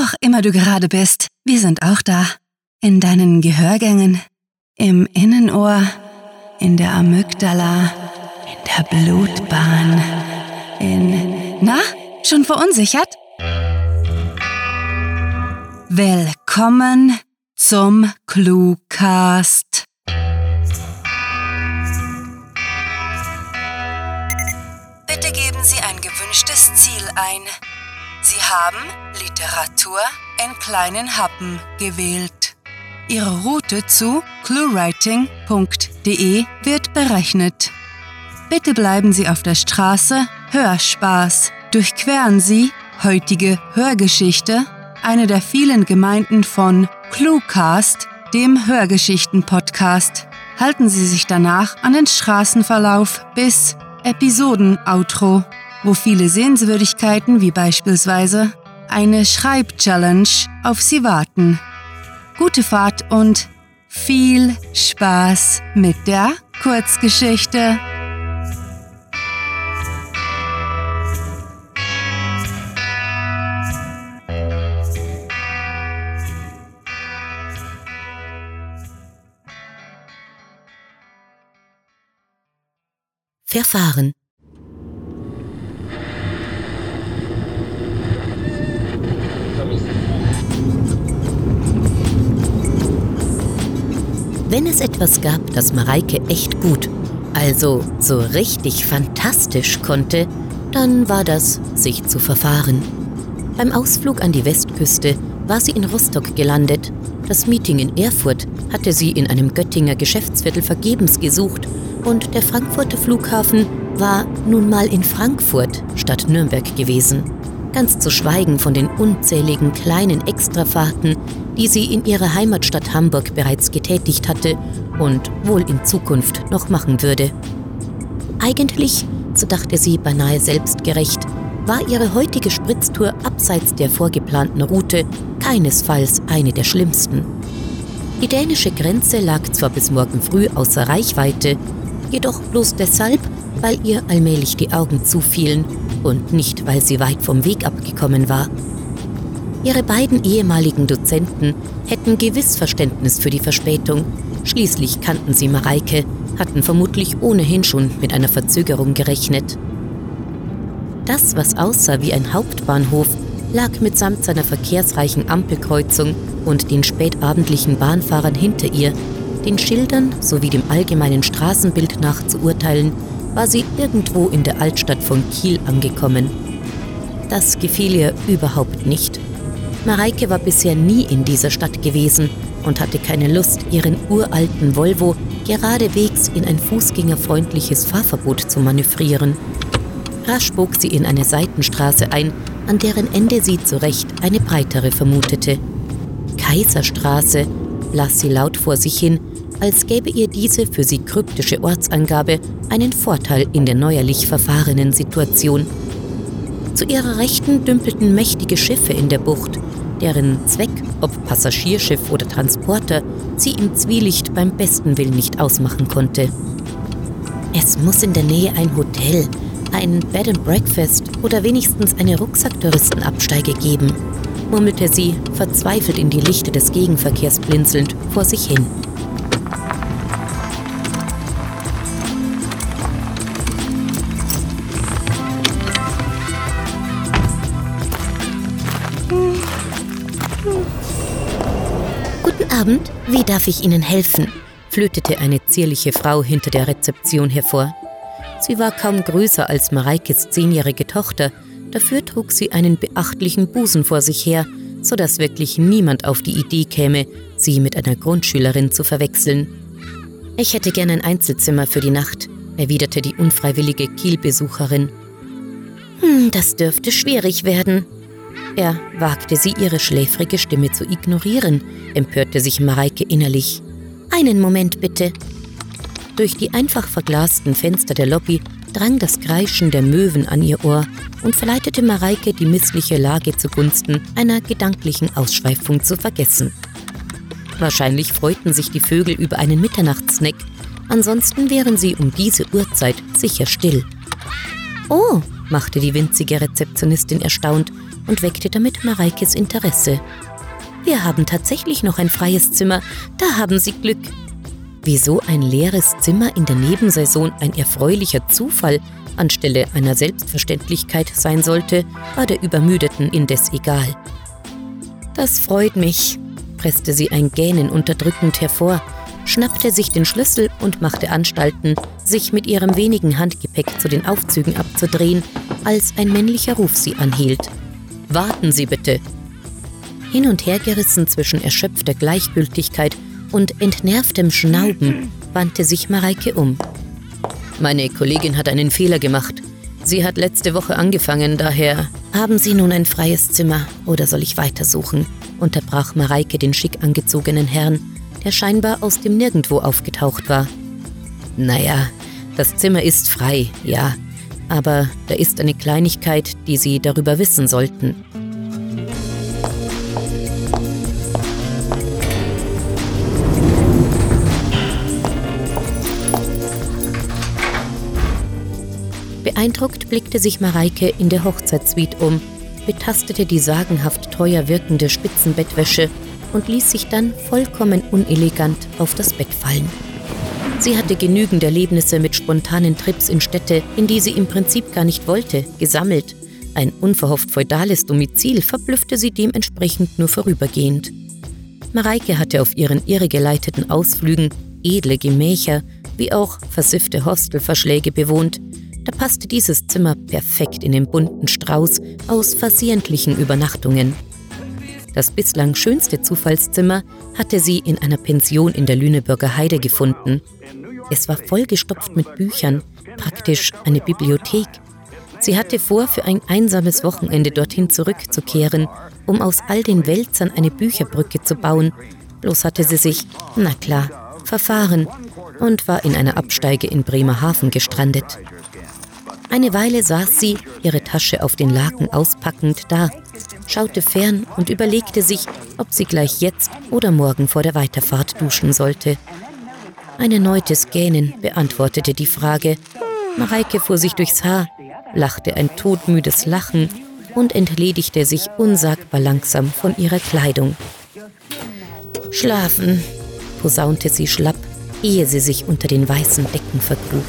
auch immer du gerade bist, wir sind auch da. In deinen Gehörgängen, im Innenohr, in der Amygdala, in der Blutbahn, in... Na, schon verunsichert? Willkommen zum Cluecast. Bitte geben Sie ein gewünschtes Ziel ein. Sie haben Literatur in kleinen Happen gewählt. Ihre Route zu cluewriting.de wird berechnet. Bitte bleiben Sie auf der Straße Hörspaß. Durchqueren Sie heutige Hörgeschichte, eine der vielen Gemeinden von Cluecast, dem Hörgeschichten-Podcast. Halten Sie sich danach an den Straßenverlauf bis Episoden-Outro, wo viele Sehenswürdigkeiten wie beispielsweise eine Schreib-Challenge auf Sie warten. Gute Fahrt und viel Spaß mit der Kurzgeschichte. Verfahren. Wenn es etwas gab, das Mareike echt gut, also so richtig fantastisch konnte, dann war das, sich zu verfahren. Beim Ausflug an die Westküste war sie in Rostock gelandet. Das Meeting in Erfurt hatte sie in einem Göttinger Geschäftsviertel vergebens gesucht und der Frankfurter Flughafen war nun mal in Frankfurt statt Nürnberg gewesen. Ganz zu schweigen von den unzähligen kleinen Extrafahrten, die sie in ihrer Heimatstadt Hamburg bereits getätigt hatte und wohl in Zukunft noch machen würde. Eigentlich, so dachte sie beinahe selbstgerecht, war ihre heutige Spritztour abseits der vorgeplanten Route keinesfalls eine der schlimmsten. Die dänische Grenze lag zwar bis morgen früh außer Reichweite, jedoch bloß deshalb, weil ihr allmählich die Augen zufielen und nicht, weil sie weit vom Weg abgekommen war. Ihre beiden ehemaligen Dozenten hätten gewiss Verständnis für die Verspätung. Schließlich kannten sie Mareike, hatten vermutlich ohnehin schon mit einer Verzögerung gerechnet. Das, was aussah wie ein Hauptbahnhof, lag mitsamt seiner verkehrsreichen Ampelkreuzung und den spätabendlichen Bahnfahrern hinter ihr den Schildern sowie dem allgemeinen Straßenbild nach zu urteilen, war sie irgendwo in der Altstadt von Kiel angekommen. Das gefiel ihr überhaupt nicht. Mareike war bisher nie in dieser Stadt gewesen und hatte keine Lust, ihren uralten Volvo geradewegs in ein fußgängerfreundliches Fahrverbot zu manövrieren. Rasch bog sie in eine Seitenstraße ein, an deren Ende sie zu Recht eine breitere vermutete. Kaiserstraße, las sie laut vor sich hin als gäbe ihr diese für sie kryptische Ortsangabe einen Vorteil in der neuerlich verfahrenen Situation. Zu ihrer Rechten dümpelten mächtige Schiffe in der Bucht, deren Zweck, ob Passagierschiff oder Transporter, sie im Zwielicht beim besten Willen nicht ausmachen konnte. Es muss in der Nähe ein Hotel, ein Bed and Breakfast oder wenigstens eine Rucksacktouristenabsteige geben, murmelte sie, verzweifelt in die Lichter des Gegenverkehrs blinzelnd, vor sich hin. Wie darf ich Ihnen helfen? flötete eine zierliche Frau hinter der Rezeption hervor. Sie war kaum größer als Mareikes zehnjährige Tochter, dafür trug sie einen beachtlichen Busen vor sich her, so dass wirklich niemand auf die Idee käme, sie mit einer Grundschülerin zu verwechseln. Ich hätte gern ein Einzelzimmer für die Nacht, erwiderte die unfreiwillige Kielbesucherin. Hm, das dürfte schwierig werden, er wagte sie, ihre schläfrige Stimme zu ignorieren, empörte sich Mareike innerlich. Einen Moment bitte. Durch die einfach verglasten Fenster der Lobby drang das Kreischen der Möwen an ihr Ohr und verleitete Mareike, die missliche Lage zugunsten einer gedanklichen Ausschweifung zu vergessen. Wahrscheinlich freuten sich die Vögel über einen Mitternachtssnack, ansonsten wären sie um diese Uhrzeit sicher still. Oh, machte die winzige Rezeptionistin erstaunt und weckte damit Mareikes Interesse. Wir haben tatsächlich noch ein freies Zimmer, da haben Sie Glück. Wieso ein leeres Zimmer in der Nebensaison ein erfreulicher Zufall anstelle einer Selbstverständlichkeit sein sollte, war der Übermüdeten indes egal. Das freut mich, presste sie ein Gähnen unterdrückend hervor, schnappte sich den Schlüssel und machte Anstalten, sich mit ihrem wenigen Handgepäck zu den Aufzügen abzudrehen, als ein männlicher Ruf sie anhielt. Warten Sie bitte! Hin und her gerissen zwischen erschöpfter Gleichgültigkeit und entnervtem Schnauben, wandte sich Mareike um. Meine Kollegin hat einen Fehler gemacht. Sie hat letzte Woche angefangen, daher haben Sie nun ein freies Zimmer oder soll ich weitersuchen? unterbrach Mareike den schick angezogenen Herrn, der scheinbar aus dem Nirgendwo aufgetaucht war. Naja, das Zimmer ist frei, ja, aber da ist eine Kleinigkeit, die Sie darüber wissen sollten. Beeindruckt blickte sich Mareike in der Hochzeitssuite um, betastete die sagenhaft teuer wirkende Spitzenbettwäsche und ließ sich dann vollkommen unelegant auf das Bett fallen. Sie hatte genügend Erlebnisse mit spontanen Trips in Städte, in die sie im Prinzip gar nicht wollte, gesammelt. Ein unverhofft feudales Domizil verblüffte sie dementsprechend nur vorübergehend. Mareike hatte auf ihren irregeleiteten Ausflügen edle Gemächer wie auch versiffte Hostelverschläge bewohnt, da passte dieses Zimmer perfekt in den bunten Strauß aus versehentlichen Übernachtungen. Das bislang schönste Zufallszimmer hatte sie in einer Pension in der Lüneburger Heide gefunden. Es war vollgestopft mit Büchern, praktisch eine Bibliothek. Sie hatte vor, für ein einsames Wochenende dorthin zurückzukehren, um aus all den Wälzern eine Bücherbrücke zu bauen. Bloß hatte sie sich, na klar, verfahren und war in einer Absteige in Bremerhaven gestrandet. Eine Weile saß sie, ihre Tasche auf den Laken auspackend, da, schaute fern und überlegte sich, ob sie gleich jetzt oder morgen vor der Weiterfahrt duschen sollte. Ein erneutes Gähnen beantwortete die Frage. Mareike fuhr sich durchs Haar, lachte ein todmüdes Lachen und entledigte sich unsagbar langsam von ihrer Kleidung. Schlafen, posaunte sie schlapp, ehe sie sich unter den weißen Decken vergrub.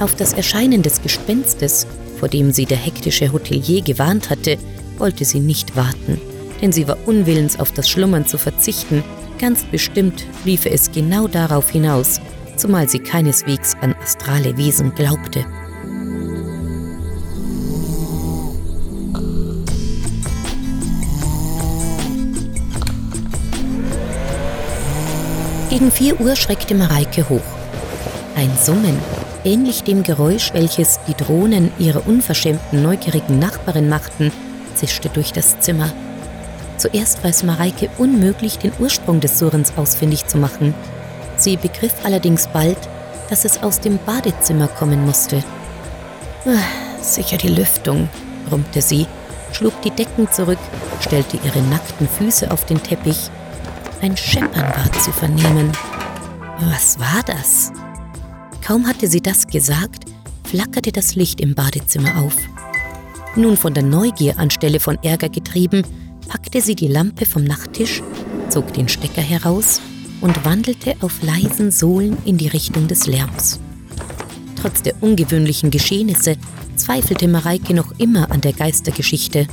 Auf das Erscheinen des Gespenstes, vor dem sie der hektische Hotelier gewarnt hatte, wollte sie nicht warten, denn sie war unwillens auf das Schlummern zu verzichten. Ganz bestimmt liefe es genau darauf hinaus, zumal sie keineswegs an astrale Wesen glaubte. Gegen vier Uhr schreckte Mareike hoch. Ein Summen, ähnlich dem Geräusch, welches die Drohnen ihrer unverschämten, neugierigen Nachbarin machten, zischte durch das Zimmer. Zuerst war es Mareike unmöglich, den Ursprung des Surrens ausfindig zu machen. Sie begriff allerdings bald, dass es aus dem Badezimmer kommen musste. Ah, sicher die Lüftung, brummte sie, schlug die Decken zurück, stellte ihre nackten Füße auf den Teppich. Ein Scheppern war zu vernehmen. Was war das? Kaum hatte sie das gesagt, flackerte das Licht im Badezimmer auf. Nun von der Neugier anstelle von Ärger getrieben, packte sie die Lampe vom Nachttisch, zog den Stecker heraus und wandelte auf leisen Sohlen in die Richtung des Lärms. Trotz der ungewöhnlichen Geschehnisse zweifelte Mareike noch immer an der Geistergeschichte.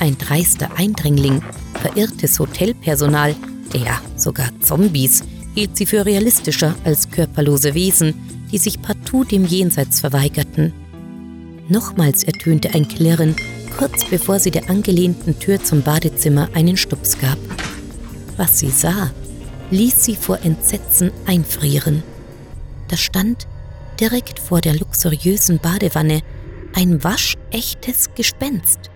Ein dreister Eindringling, verirrtes Hotelpersonal, ja, sogar Zombies, hielt sie für realistischer als körperlose Wesen, die sich partout dem Jenseits verweigerten. Nochmals ertönte ein Klirren, kurz bevor sie der angelehnten Tür zum Badezimmer einen Stups gab. Was sie sah, ließ sie vor Entsetzen einfrieren. Da stand, direkt vor der luxuriösen Badewanne, ein waschechtes Gespenst.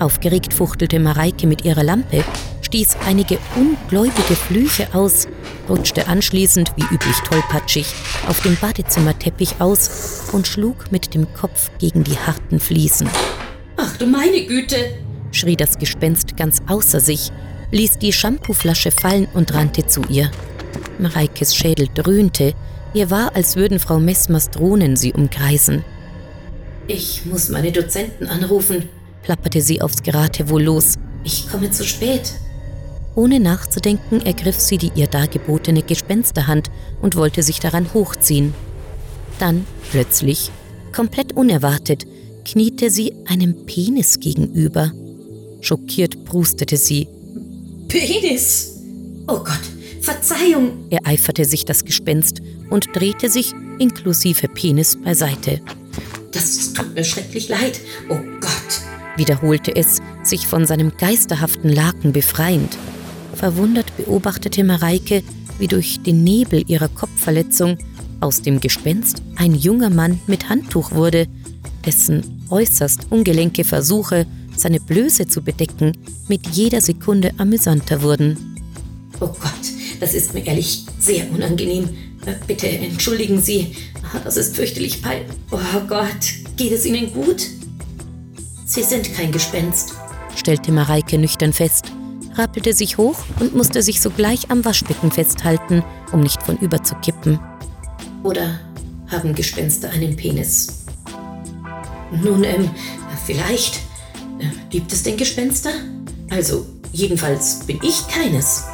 Aufgeregt fuchtelte Mareike mit ihrer Lampe, stieß einige ungläubige Flüche aus, rutschte anschließend, wie üblich tollpatschig, auf dem Badezimmerteppich aus und schlug mit dem Kopf gegen die harten Fliesen. Ach du meine Güte! schrie das Gespenst ganz außer sich, ließ die Shampooflasche fallen und rannte zu ihr. Mareikes Schädel dröhnte, ihr war, als würden Frau Messmers Drohnen sie umkreisen. Ich muss meine Dozenten anrufen, plapperte sie aufs Geratewohl los. Ich komme zu spät. Ohne nachzudenken ergriff sie die ihr dargebotene Gespensterhand und wollte sich daran hochziehen. Dann, plötzlich, komplett unerwartet, kniete sie einem Penis gegenüber. Schockiert brustete sie. Penis! Oh Gott, Verzeihung! ereiferte sich das Gespenst und drehte sich inklusive Penis beiseite. Das tut mir schrecklich leid. Oh Gott! wiederholte es, sich von seinem geisterhaften Laken befreiend. Verwundert beobachtete Mareike, wie durch den Nebel ihrer Kopfverletzung aus dem Gespenst ein junger Mann mit Handtuch wurde, dessen äußerst ungelenke Versuche, seine Blöße zu bedecken, mit jeder Sekunde amüsanter wurden. Oh Gott, das ist mir ehrlich sehr unangenehm. Äh, bitte entschuldigen Sie. Ah, das ist fürchterlich pein. Oh Gott, geht es Ihnen gut? Sie sind kein Gespenst, stellte Mareike nüchtern fest, rappelte sich hoch und musste sich sogleich am Waschbecken festhalten, um nicht von über zu kippen. Oder haben Gespenster einen Penis? Nun, ähm, vielleicht. Äh, gibt es denn Gespenster? Also, jedenfalls bin ich keines.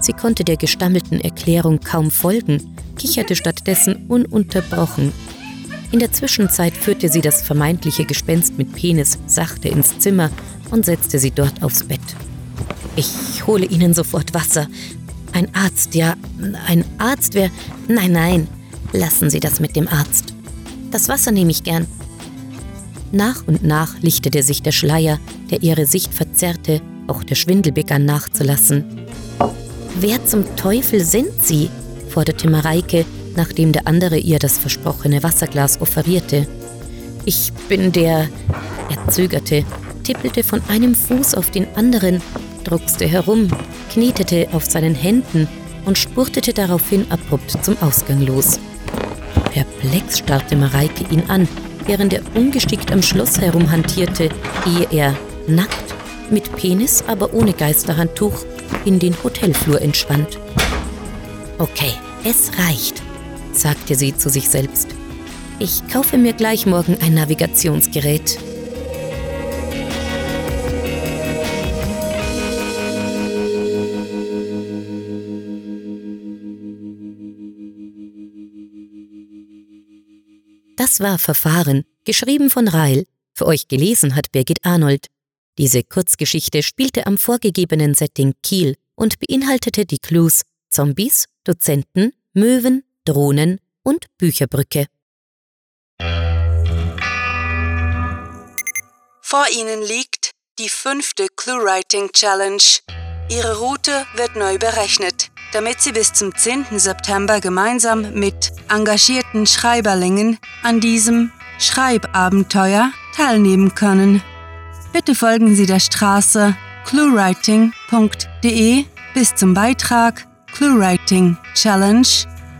Sie konnte der gestammelten Erklärung kaum folgen, kicherte stattdessen ununterbrochen. In der Zwischenzeit führte sie das vermeintliche Gespenst mit Penis sachte ins Zimmer und setzte sie dort aufs Bett. Ich hole Ihnen sofort Wasser. Ein Arzt, ja, ein Arzt wäre. Nein, nein, lassen Sie das mit dem Arzt. Das Wasser nehme ich gern. Nach und nach lichtete sich der Schleier, der ihre Sicht verzerrte, auch der Schwindel begann nachzulassen. Wer zum Teufel sind Sie? forderte Mareike, nachdem der andere ihr das versprochene Wasserglas offerierte. Ich bin der. Er zögerte, tippelte von einem Fuß auf den anderen, druckste herum, knetete auf seinen Händen und spurtete daraufhin abrupt zum Ausgang los. Perplex starrte Mareike ihn an, während er ungeschickt am Schloss herumhantierte, ehe er, nackt, mit Penis, aber ohne Geisterhandtuch, in den Hotelflur entschwand. Okay, es reicht, sagte sie zu sich selbst. Ich kaufe mir gleich morgen ein Navigationsgerät. Das war Verfahren, geschrieben von Reil. Für euch gelesen hat Birgit Arnold. Diese Kurzgeschichte spielte am vorgegebenen Setting Kiel und beinhaltete die Clues Zombies, Dozenten, Möwen, Drohnen und Bücherbrücke. Vor Ihnen liegt die fünfte Clue-Writing Challenge. Ihre Route wird neu berechnet, damit Sie bis zum 10. September gemeinsam mit engagierten Schreiberlingen an diesem Schreibabenteuer teilnehmen können. Bitte folgen Sie der Straße cluewriting.de bis zum Beitrag Cluewriting Challenge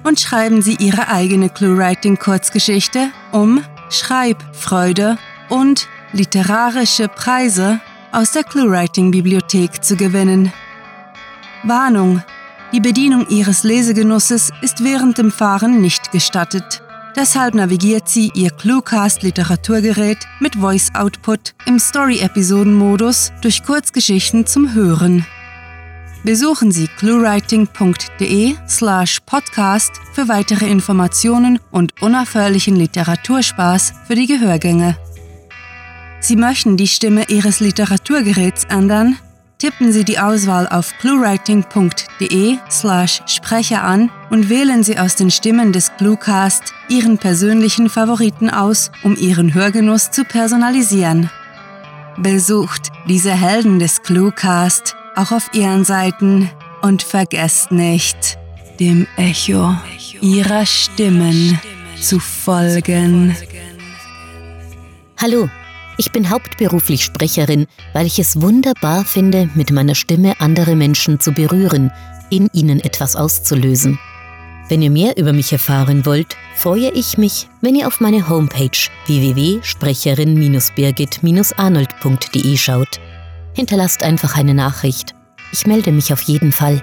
und schreiben Sie Ihre eigene Cluewriting Kurzgeschichte, um Schreibfreude und literarische Preise aus der Cluewriting Bibliothek zu gewinnen. Warnung: Die Bedienung Ihres Lesegenusses ist während dem Fahren nicht gestattet. Deshalb navigiert sie ihr Cluecast Literaturgerät mit Voice Output im Story-Episoden-Modus durch Kurzgeschichten zum Hören. Besuchen Sie cluewriting.de slash podcast für weitere Informationen und unaufhörlichen Literaturspaß für die Gehörgänge. Sie möchten die Stimme Ihres Literaturgeräts ändern? Tippen Sie die Auswahl auf cluewriting.de slash Sprecher an und wählen Sie aus den Stimmen des Cluecast Ihren persönlichen Favoriten aus, um Ihren Hörgenuss zu personalisieren. Besucht diese Helden des Cluecast auch auf Ihren Seiten und vergesst nicht, dem Echo Ihrer Stimmen zu folgen. Hallo, ich bin hauptberuflich Sprecherin, weil ich es wunderbar finde, mit meiner Stimme andere Menschen zu berühren, in ihnen etwas auszulösen. Wenn ihr mehr über mich erfahren wollt, freue ich mich, wenn ihr auf meine Homepage www.sprecherin-birgit-arnold.de schaut. Hinterlasst einfach eine Nachricht. Ich melde mich auf jeden Fall.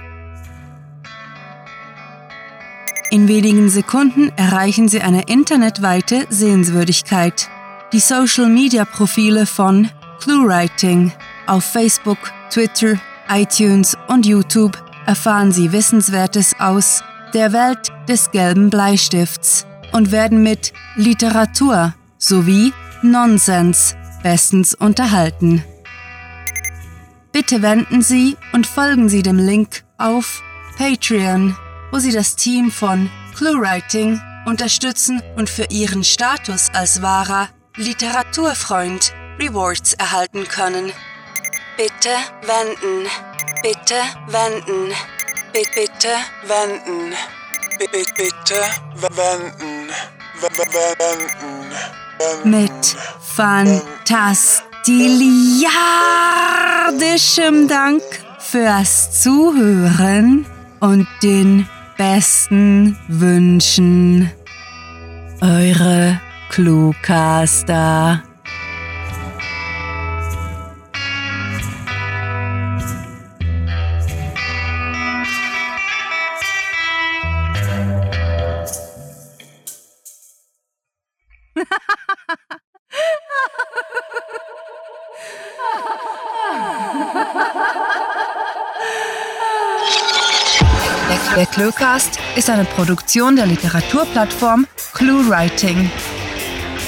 In wenigen Sekunden erreichen Sie eine internetweite Sehenswürdigkeit. Die Social-Media-Profile von ClueWriting. Auf Facebook, Twitter, iTunes und YouTube erfahren Sie Wissenswertes aus der Welt des gelben Bleistifts und werden mit Literatur sowie Nonsens bestens unterhalten. Bitte wenden Sie und folgen Sie dem Link auf Patreon, wo Sie das Team von ClueWriting unterstützen und für Ihren Status als wahrer Literaturfreund Rewards erhalten können. Bitte wenden. Bitte wenden. Bitte, bitte wenden. Bitte, bitte wenden. Wenden. Mit fantastiliardischem Dank fürs Zuhören und den besten Wünschen. Eure Cluecaster. Der Cluecast ist eine Produktion der Literaturplattform ClueWriting.